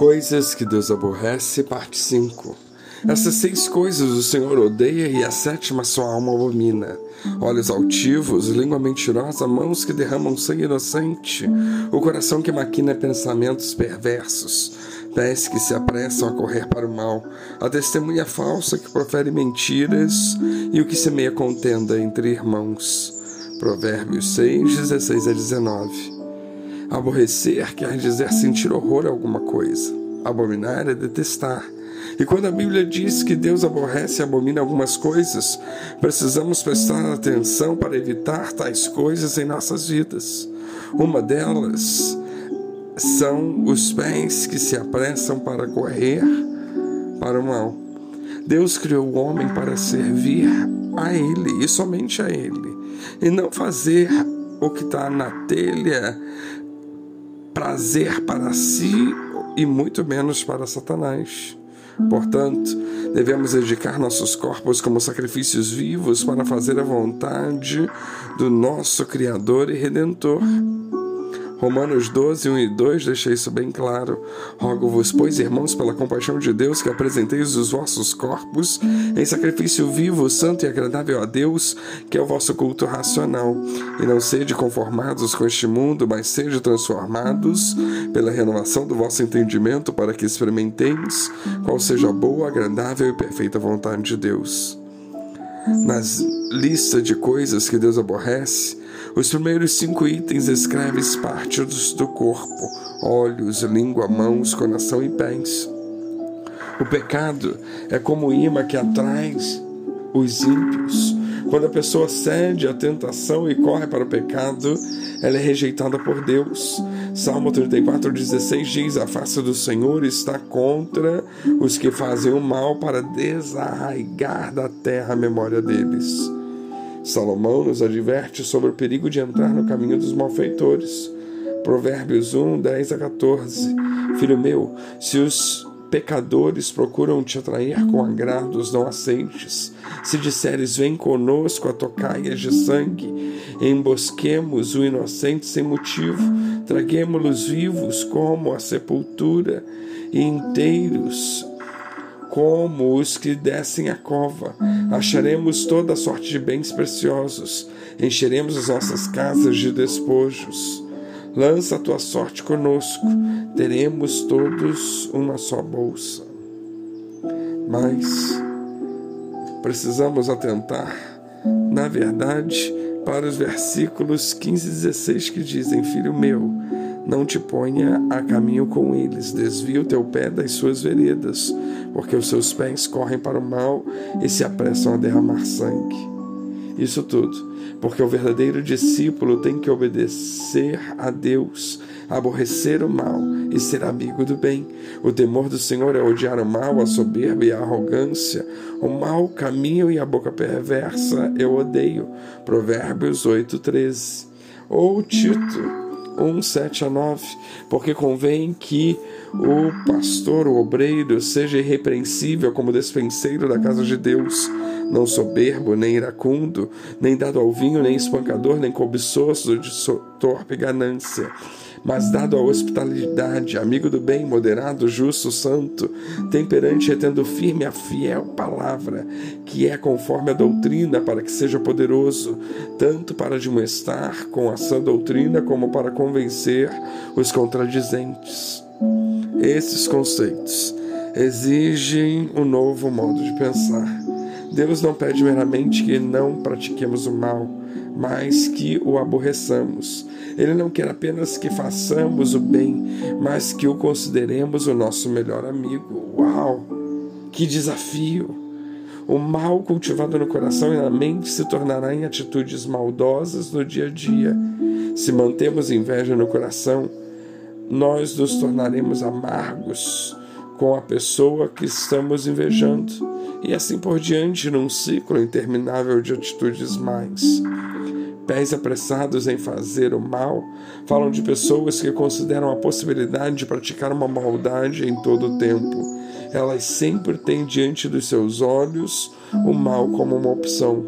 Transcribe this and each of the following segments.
Coisas que Deus aborrece, parte 5. Essas seis coisas o Senhor odeia e a sétima sua alma abomina. Olhos altivos, língua mentirosa, mãos que derramam sangue inocente, o coração que maquina pensamentos perversos, pés que se apressam a correr para o mal, a testemunha falsa que profere mentiras e o que semeia contenda entre irmãos. Provérbios 6, 16 a 19. Aborrecer quer dizer sentir horror a alguma coisa. Abominar é detestar. E quando a Bíblia diz que Deus aborrece e abomina algumas coisas, precisamos prestar atenção para evitar tais coisas em nossas vidas. Uma delas são os pés que se apressam para correr para o mal. Deus criou o homem para servir a Ele e somente a Ele, e não fazer o que está na telha prazer para si e muito menos para Satanás. Portanto, devemos dedicar nossos corpos como sacrifícios vivos para fazer a vontade do nosso Criador e Redentor. Romanos 12, 1 e 2 deixa isso bem claro. Rogo-vos, pois, irmãos, pela compaixão de Deus, que apresenteis os vossos corpos em sacrifício vivo, santo e agradável a Deus, que é o vosso culto racional. E não sede conformados com este mundo, mas sede transformados pela renovação do vosso entendimento, para que experimenteis qual seja a boa, agradável e perfeita vontade de Deus. Nas listas de coisas que Deus aborrece, os primeiros cinco itens escrevem partes do corpo: olhos, língua, mãos, coração e pés. O pecado é como o imã que atrai os ímpios. Quando a pessoa cede à tentação e corre para o pecado, ela é rejeitada por Deus. Salmo 34,16 diz: A face do Senhor está contra os que fazem o mal para desarraigar da terra a memória deles. Salomão nos adverte sobre o perigo de entrar no caminho dos malfeitores. Provérbios 1, 10 a 14. Filho meu, se os pecadores procuram te atrair com agrados, não aceites. Se disseres, vem conosco a tocaias de sangue, embosquemos o inocente sem motivo, traguemos-los vivos como a sepultura, e inteiros como os que descem a cova. Acharemos toda sorte de bens preciosos, encheremos as nossas casas de despojos. Lança a tua sorte conosco, teremos todos uma só bolsa. Mas precisamos atentar, na verdade, para os versículos 15 e 16 que dizem: Filho meu, não te ponha a caminho com eles, desvia o teu pé das suas veredas, porque os seus pés correm para o mal e se apressam a derramar sangue. Isso tudo, porque o verdadeiro discípulo tem que obedecer a Deus, aborrecer o mal e ser amigo do bem. O temor do Senhor é odiar o mal, a soberba e a arrogância. O mau caminho e a boca perversa eu odeio. Provérbios 8:13. Ou Tito 1, 7 a 9, porque convém que o pastor, o obreiro, seja irrepreensível como despenseiro da casa de Deus, não soberbo, nem iracundo, nem dado ao vinho, nem espancador, nem cobiçoso de torpe ganância mas dado à hospitalidade, amigo do bem, moderado, justo, santo, temperante, retendo firme a fiel palavra, que é conforme a doutrina, para que seja poderoso, tanto para admoestar com a sã doutrina, como para convencer os contradizentes. Esses conceitos exigem um novo modo de pensar. Deus não pede meramente que não pratiquemos o mal, mas que o aborreçamos. Ele não quer apenas que façamos o bem, mas que o consideremos o nosso melhor amigo. Uau! Que desafio! O mal cultivado no coração e na mente se tornará em atitudes maldosas no dia a dia. Se mantemos inveja no coração, nós nos tornaremos amargos com a pessoa que estamos invejando, e assim por diante num ciclo interminável de atitudes mais. Pés apressados em fazer o mal falam de pessoas que consideram a possibilidade de praticar uma maldade em todo o tempo. Elas sempre têm diante dos seus olhos o mal como uma opção.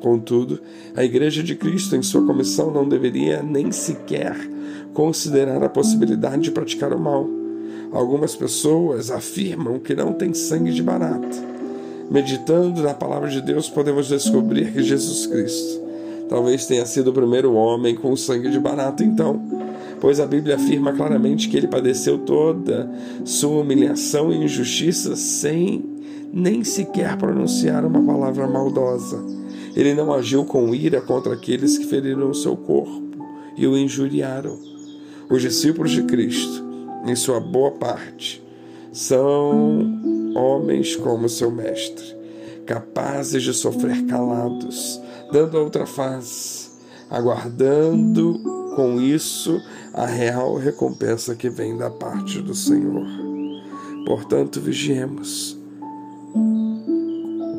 Contudo, a Igreja de Cristo, em sua comissão, não deveria nem sequer considerar a possibilidade de praticar o mal Algumas pessoas afirmam que não tem sangue de barata. Meditando na palavra de Deus, podemos descobrir que Jesus Cristo talvez tenha sido o primeiro homem com sangue de barata, então, pois a Bíblia afirma claramente que ele padeceu toda sua humilhação e injustiça sem nem sequer pronunciar uma palavra maldosa. Ele não agiu com ira contra aqueles que feriram o seu corpo e o injuriaram. Os discípulos de Cristo, em sua boa parte, são homens como seu mestre, capazes de sofrer calados, dando a outra face, aguardando com isso a real recompensa que vem da parte do Senhor. Portanto, vigiemos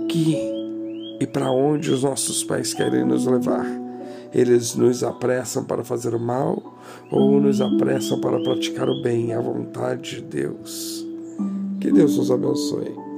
que e para onde os nossos pais querem nos levar. Eles nos apressam para fazer o mal ou nos apressam para praticar o bem, a vontade de Deus. Que Deus nos abençoe.